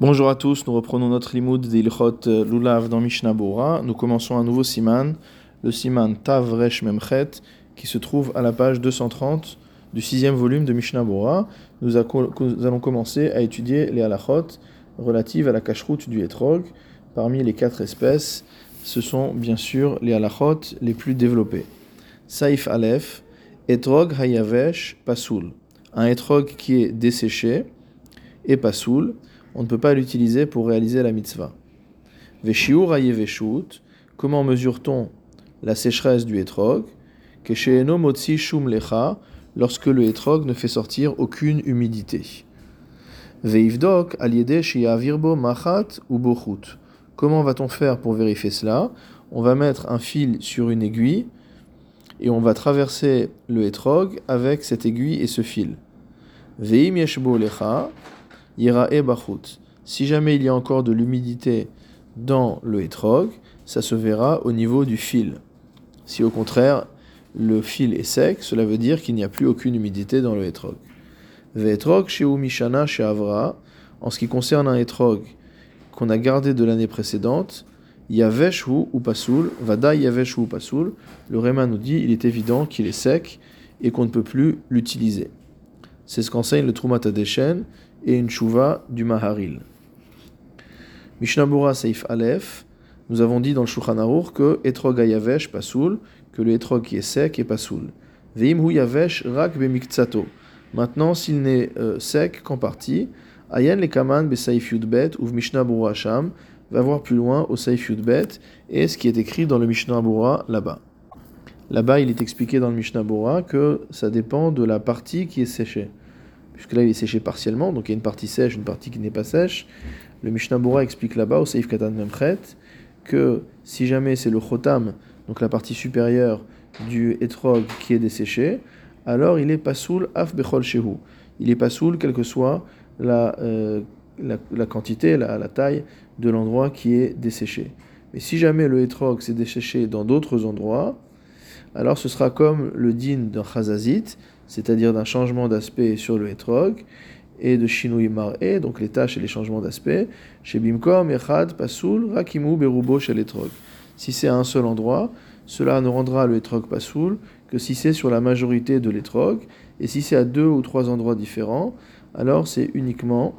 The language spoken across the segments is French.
Bonjour à tous, nous reprenons notre limoud d'Ilchot Lulav dans Mishnah Bora. Nous commençons un nouveau siman, le siman Tav Resh Memchet, qui se trouve à la page 230 du sixième volume de Mishnah Bora. Nous, allons commencer à étudier les halachot relatives à la cacheroute du etrog. Parmi les quatre espèces, ce sont bien sûr les halachot les plus développés. Saif Aleph, etrog hayavesh pasoul. Un etrog qui est desséché et pasoul on ne peut pas l'utiliser pour réaliser la mitzvah. Veshiur ayeveshut, comment mesure-t-on la sécheresse du etrog Kesheeno motzi shum lecha, lorsque le etrog ne fait sortir aucune humidité. Veivdok aliede virbo machat ou bochut. Comment va-t-on faire pour vérifier cela? On va mettre un fil sur une aiguille et on va traverser le etrog avec cette aiguille et ce fil. Veim yeshbo lecha, si jamais il y a encore de l'humidité dans le hétrog, ça se verra au niveau du fil. Si au contraire le fil est sec, cela veut dire qu'il n'y a plus aucune humidité dans le hétrog. Vetrog chez Mishana chez Avra, en ce qui concerne un hétrog qu'on a gardé de l'année précédente, Yavesh ou Pasoul, Vada Yavesh ou Pasoul, le Réma nous dit il est évident qu'il est sec et qu'on ne peut plus l'utiliser. C'est ce qu'enseigne le Trumat Adeshen et une chouva du Maharil. Mishnabura Seif Aleph, nous avons dit dans le Shulchan Aruch que etrog ayavesh pasoul, que le etrog qui est sec est pasoul. Veim hu yavesh rak bemikzato. Maintenant, s'il n'est euh, sec qu'en partie, ayen le kaman be Saif Yudbet ou Mishnah Bura Sham, va voir plus loin au Saif Yudbet et ce qui est écrit dans le Mishnah Bura là-bas. Là-bas, il est expliqué dans le Mishnah Bura que ça dépend de la partie qui est séchée puisque là il est séché partiellement, donc il y a une partie sèche, une partie qui n'est pas sèche. Le Mishnah Bora explique là-bas, au Seif Katan Memchet, que si jamais c'est le chotam, donc la partie supérieure du etrog qui est desséché, alors il est pasoul af bechol shehu. Il est pasoul quelle que soit la, euh, la, quantité, la, la, taille de l'endroit qui est desséché. Mais si jamais le etrog s'est desséché dans d'autres endroits, alors ce sera comme le din d'un chazazit, c'est-à-dire d'un changement d'aspect sur le etrog, et de shinui mar'e, donc les tâches et les changements d'aspect, chez bimkom, echad, pasoul, rakimu, berubo, chez l'etrog. Si c'est à un seul endroit, cela ne rendra le etrog pasoul que si c'est sur la majorité de l'etrog, et si c'est à deux ou trois endroits différents, alors c'est uniquement,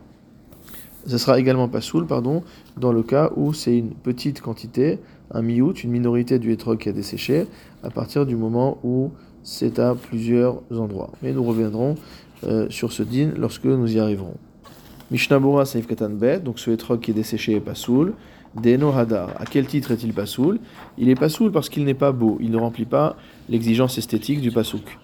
ça sera également pasoul, pardon, dans le cas où c'est une petite quantité, un miout, une minorité du etrog qui a desséché, à partir du moment où c'est à plusieurs endroits. Mais nous reviendrons euh, sur ce din lorsque nous y arriverons. Mishnabura Saif Katan donc ce etrog qui est desséché est pas soul. Deno Hadar, à quel titre est-il pas soul? Il est pas soul parce qu'il n'est pas beau, il ne remplit pas l'exigence esthétique du pasouk.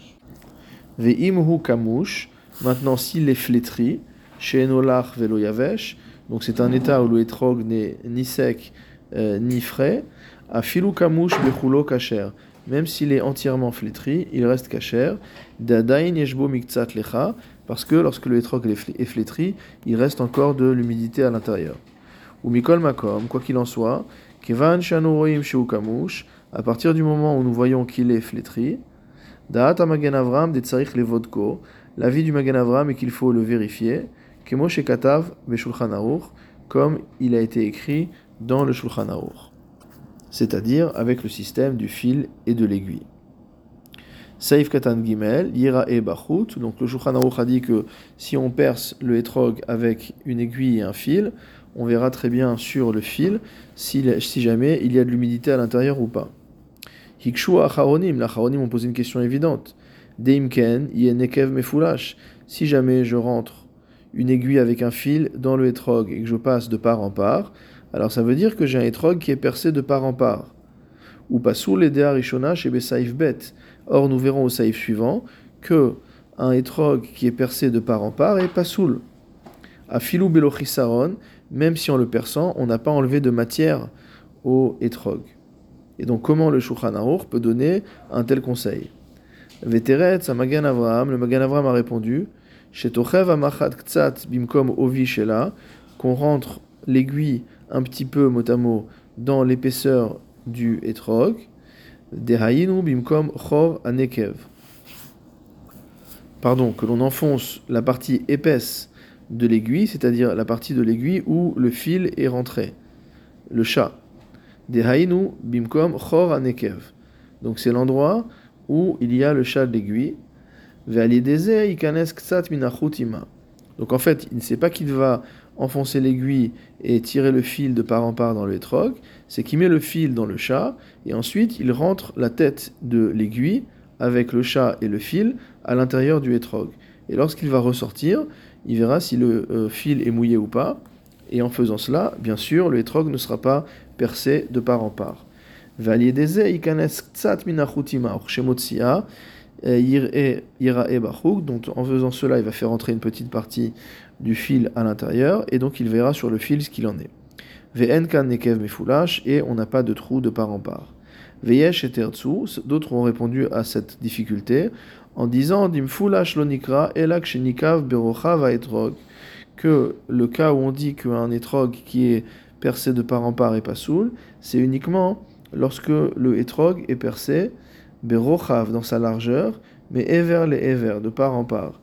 Ve'imhu kamush, maintenant s'il est flétri, chez Enolach velo yavesh, donc c'est un état où le etrog n'est ni sec euh, ni frais, à filou kamush bechulo kacher même s'il est entièrement flétri, il reste kacher. Lecha, parce que lorsque le hétrog est flétri, il reste encore de l'humidité à l'intérieur. Ou mikol makom, quoi qu'il en soit, kevan à partir du moment où nous voyons qu'il est flétri, da'at magen avram de tzarich levodko, l'avis du magen avram est qu'il faut le vérifier, kemo shekatav beshulchan comme il a été écrit dans le shulchan aruch c'est-à-dire avec le système du fil et de l'aiguille. Saif Katan Gimel, Yira e Bachut, donc le Shulchan Aruch a dit que si on perce le hétrog avec une aiguille et un fil, on verra très bien sur le fil si, si jamais il y a de l'humidité à l'intérieur ou pas. Hikshu Acharonim, la ont posé une question évidente. Deimken, Yenekev Mefulash, si jamais je rentre une aiguille avec un fil dans le hétrog et que je passe de part en part, alors ça veut dire que j'ai un étrog qui est percé de part en part. Ou pas sous les Rishona chez Besaif Bet. Or, nous verrons au saïf suivant que un étrog qui est percé de part en part est pas soul. À filou belochisaron, même si en le perçant, on n'a pas enlevé de matière au étrog. Et donc, comment le Shulchan peut donner un tel conseil? Veteret, Magan Avraham, le Magan Avraham a répondu bimkom ovi shela, qu'on rentre l'aiguille un petit peu mot à mot dans l'épaisseur du etrog, Dehayinu bimkom chor anekev. Pardon, que l'on enfonce la partie épaisse de l'aiguille, c'est-à-dire la partie de l'aiguille où le fil est rentré, le chat. Dehainu bimkom chor anekev. Donc c'est l'endroit où il y a le chat de l'aiguille. Donc en fait, il ne sait pas qu'il va enfoncer l'aiguille et tirer le fil de part en part dans le hétrog, c'est qu'il met le fil dans le chat et ensuite il rentre la tête de l'aiguille avec le chat et le fil à l'intérieur du hétrog. Et lorsqu'il va ressortir, il verra si le euh, fil est mouillé ou pas. Et en faisant cela, bien sûr, le hétrog ne sera pas percé de part en part. Donc en faisant cela, il va faire entrer une petite partie du fil à l'intérieur, et donc il verra sur le fil ce qu'il en est. et on n'a pas de trou de part en part. Veyesh et d'autres ont répondu à cette difficulté en disant Dimfulash lonikra elak shenikav berocha etrog que le cas où on dit qu'un étrog qui est percé de part en part est pas soul, c'est uniquement lorsque le étrog est percé berochav dans sa largeur, mais ever les ever, de part en part.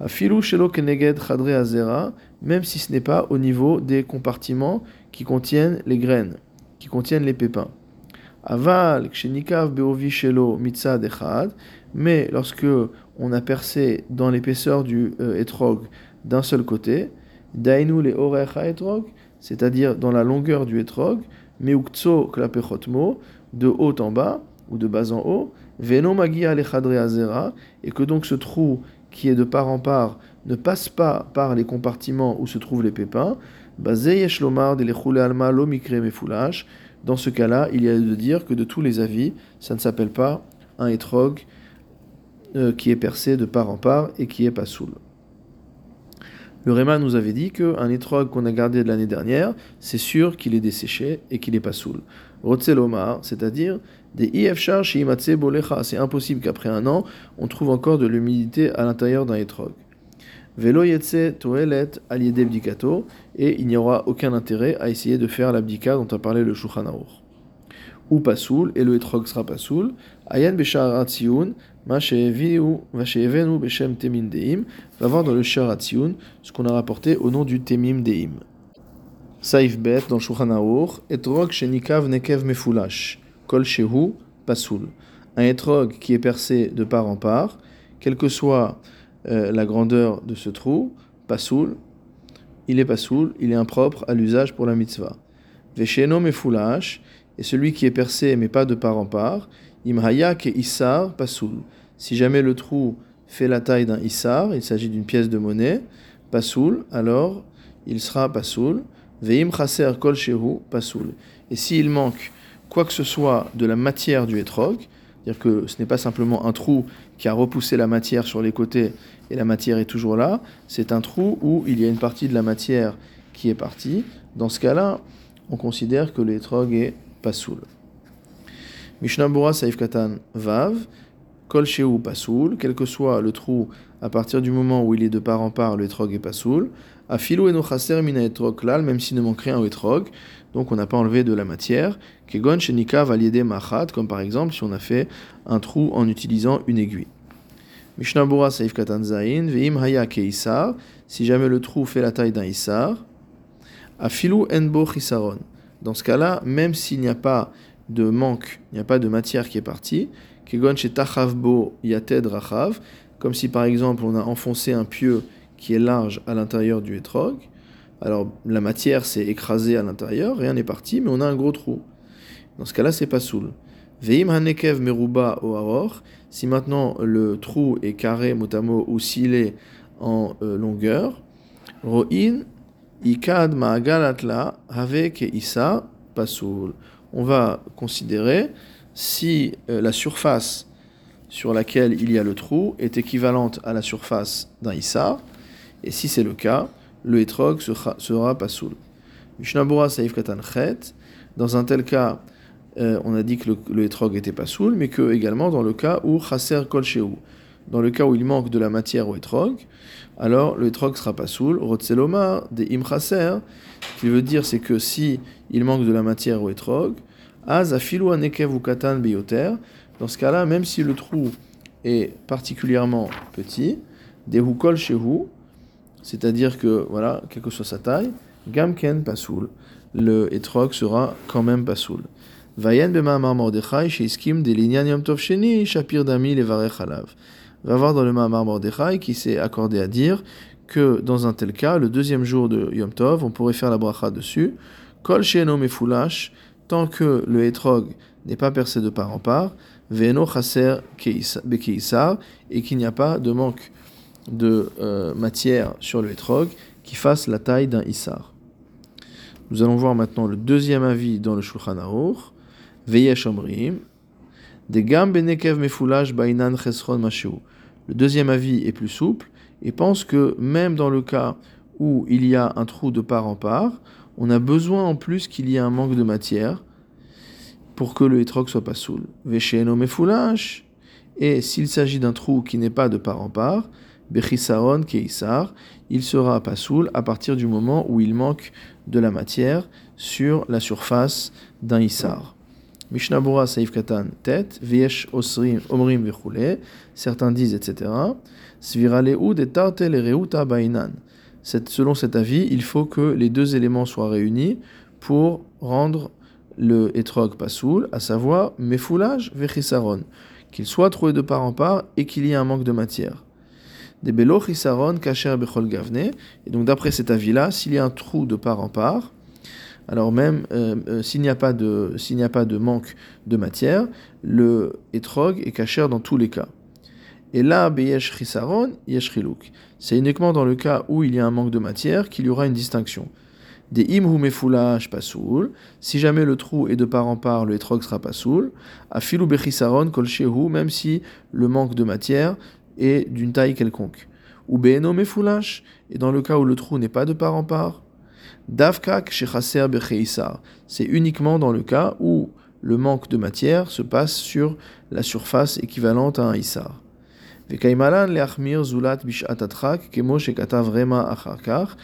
Afilu shelo keneged chadre azera, même si ce n'est pas au niveau des compartiments qui contiennent les graines, qui contiennent les pépins. Aval kshenikav beovi shelo mitzad echad, mais lorsque on a percé dans l'épaisseur du euh, étrog d'un seul côté, dainu le orecha etrog, c'est-à-dire dans la longueur du etrog, meuktso klapechotmo, de haut en bas ou de bas en haut, veno magia azera, et que donc ce trou qui est de part en part ne passe pas par les compartiments où se trouvent les pépins, de alma dans ce cas-là, il y a de dire que de tous les avis, ça ne s'appelle pas un étrog euh, qui est percé de part en part et qui est pas soul. Le Réma nous avait dit qu'un étrog qu'on a gardé de l'année dernière, c'est sûr qu'il est desséché et qu'il est pas soul. Rotzelomar, c'est-à-dire des ifshar shimatse bolecha. C'est impossible qu'après un an, on trouve encore de l'humidité à l'intérieur d'un étrog. Velo yetse toelet aliede bdikato, et il n'y aura aucun intérêt à essayer de faire l'abdika dont a parlé le Shulchan Ou pasoul, et le étrog sera pasoul. Ayan beshar va voir dans le Sharatzion ce qu'on a rapporté au nom du Temim Deim. Saif Bet dans Shulchan Aruch, etrog shenikav nekev mefulash, kol shehu pasoul. Un etrog qui est percé de part en part, quelle que soit euh, la grandeur de ce trou, pasoul, il est pasoul, il est impropre à l'usage pour la mitzvah. Vesheno mefulash, et celui qui est percé mais pas de part en part, imhaya ke isar pasoul. Si jamais le trou fait la taille d'un issar, il s'agit d'une pièce de monnaie, pasoul, alors il sera pasoul. Veim chaser kol shehu pasoul. Et s'il manque quoi que ce soit de la matière du etrog, c'est-à-dire que ce n'est pas simplement un trou qui a repoussé la matière sur les côtés et la matière est toujours là, c'est un trou où il y a une partie de la matière qui est partie. Dans ce cas-là, on considère que l'étrog est pasoul. Mishnah Bora Saif Katan Vav. Kol ou pasoul, quel que soit le trou, à partir du moment où il est de part en part, le etrog est pasoul. Afilo eno chaser mina etrog lal, même s'il ne manque rien au etrog, donc on n'a pas enlevé de la matière. Kegon shenika valiede machat, comme par exemple si on a fait un trou en utilisant une aiguille. Mishnah Bora Saif Katan Zain, Veim Haya Keisar, si jamais le trou fait la taille d'un Isar. Afilo Enbo Chisaron. Dans ce cas-là, même s'il n'y a pas de manque, il n'y a pas de matière qui est partie, comme si par exemple on a enfoncé un pieu qui est large à l'intérieur du etrog. Alors la matière s'est écrasée à l'intérieur, rien n'est parti, mais on a un gros trou. Dans ce cas-là, c'est pas soul. Veim hanekev meruba o si maintenant le trou est carré motamo ou s'il est en euh, longueur, ro'in avec pasoul. On va considérer si euh, la surface sur laquelle il y a le trou est équivalente à la surface d'un issar, et si c'est le cas, le etrog sera, sera pasoul. Mishnabura saif katan chet, dans un tel cas, euh, on a dit que le, le etrog était pasoul, mais que également dans le cas où chaser kol dans le cas où il manque de la matière au etrog, alors le etrog sera pasoul. Rotzeloma de im chaser, ce qu'il veut dire c'est que si il manque de la matière au etrog, dans ce cas-là, même si le trou est particulièrement petit, des chez c'est-à-dire que, voilà, quelle que soit sa taille, gamken pasoul, le etrog sera quand même pasoul. Vayen b'ma'amar Mordechai, sheiskim de yom tov sheni, shapir dami levarech alav. Va voir dans le Ma'amar Mordechai qui s'est accordé à dire que dans un tel cas, le deuxième jour de Yom Tov, on pourrait faire la bracha dessus. Kol she'eno mefoulash, tant que le etrog n'est pas percé de part en part, ve'eno chaser bekeisar, et qu'il n'y a pas de manque de euh, matière sur le etrog qui fasse la taille d'un issar. Nous allons voir maintenant le deuxième avis dans le Shulchan Aruch. Veyesh Le deuxième avis est plus souple et pense que même dans le cas où il y a un trou de part en part, on a besoin en plus qu'il y ait un manque de matière pour que le hétrog soit pas soul. Vesheno mefoulash. Et s'il s'agit d'un trou qui n'est pas de part en part, Bechisaron Keisar, il sera pas soul à partir du moment où il manque de la matière sur la surface d'un Issar. Mishnah Bora Saif Katan tête, Viesh Osrim Omrim certains disent etc. Sviraleoud et Reuta Bainan. Selon cet avis, il faut que les deux éléments soient réunis pour rendre le etrog pasoul, à savoir mefoulage vechisaron, qu'il soit trouvé de part en part et qu'il y ait un manque de matière des belo chisaron kacher bechol gavne. Et donc d'après cet avis-là, s'il y a un trou de part en part, alors même euh, euh, s'il n'y a pas de manque de matière, le etrog est kacher dans tous les cas. Et là, beyesh chisaron, yesh. C'est uniquement dans le cas où il y a un manque de matière qu'il y aura une distinction. Des imhu mefoulash pasoul, si jamais le trou est de part en part, le etrog sera pasoul. Afilu bechisaron kol même si le manque de matière et d'une taille quelconque. Ou be'eno mefoulash, et dans le cas où le trou n'est pas de part en part, c'est uniquement dans le cas où le manque de matière se passe sur la surface équivalente à un acharkar,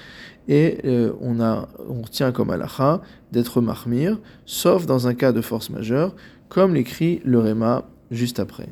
et euh, on, a, on retient comme alacha d'être mahmir, sauf dans un cas de force majeure, comme l'écrit le Réma juste après.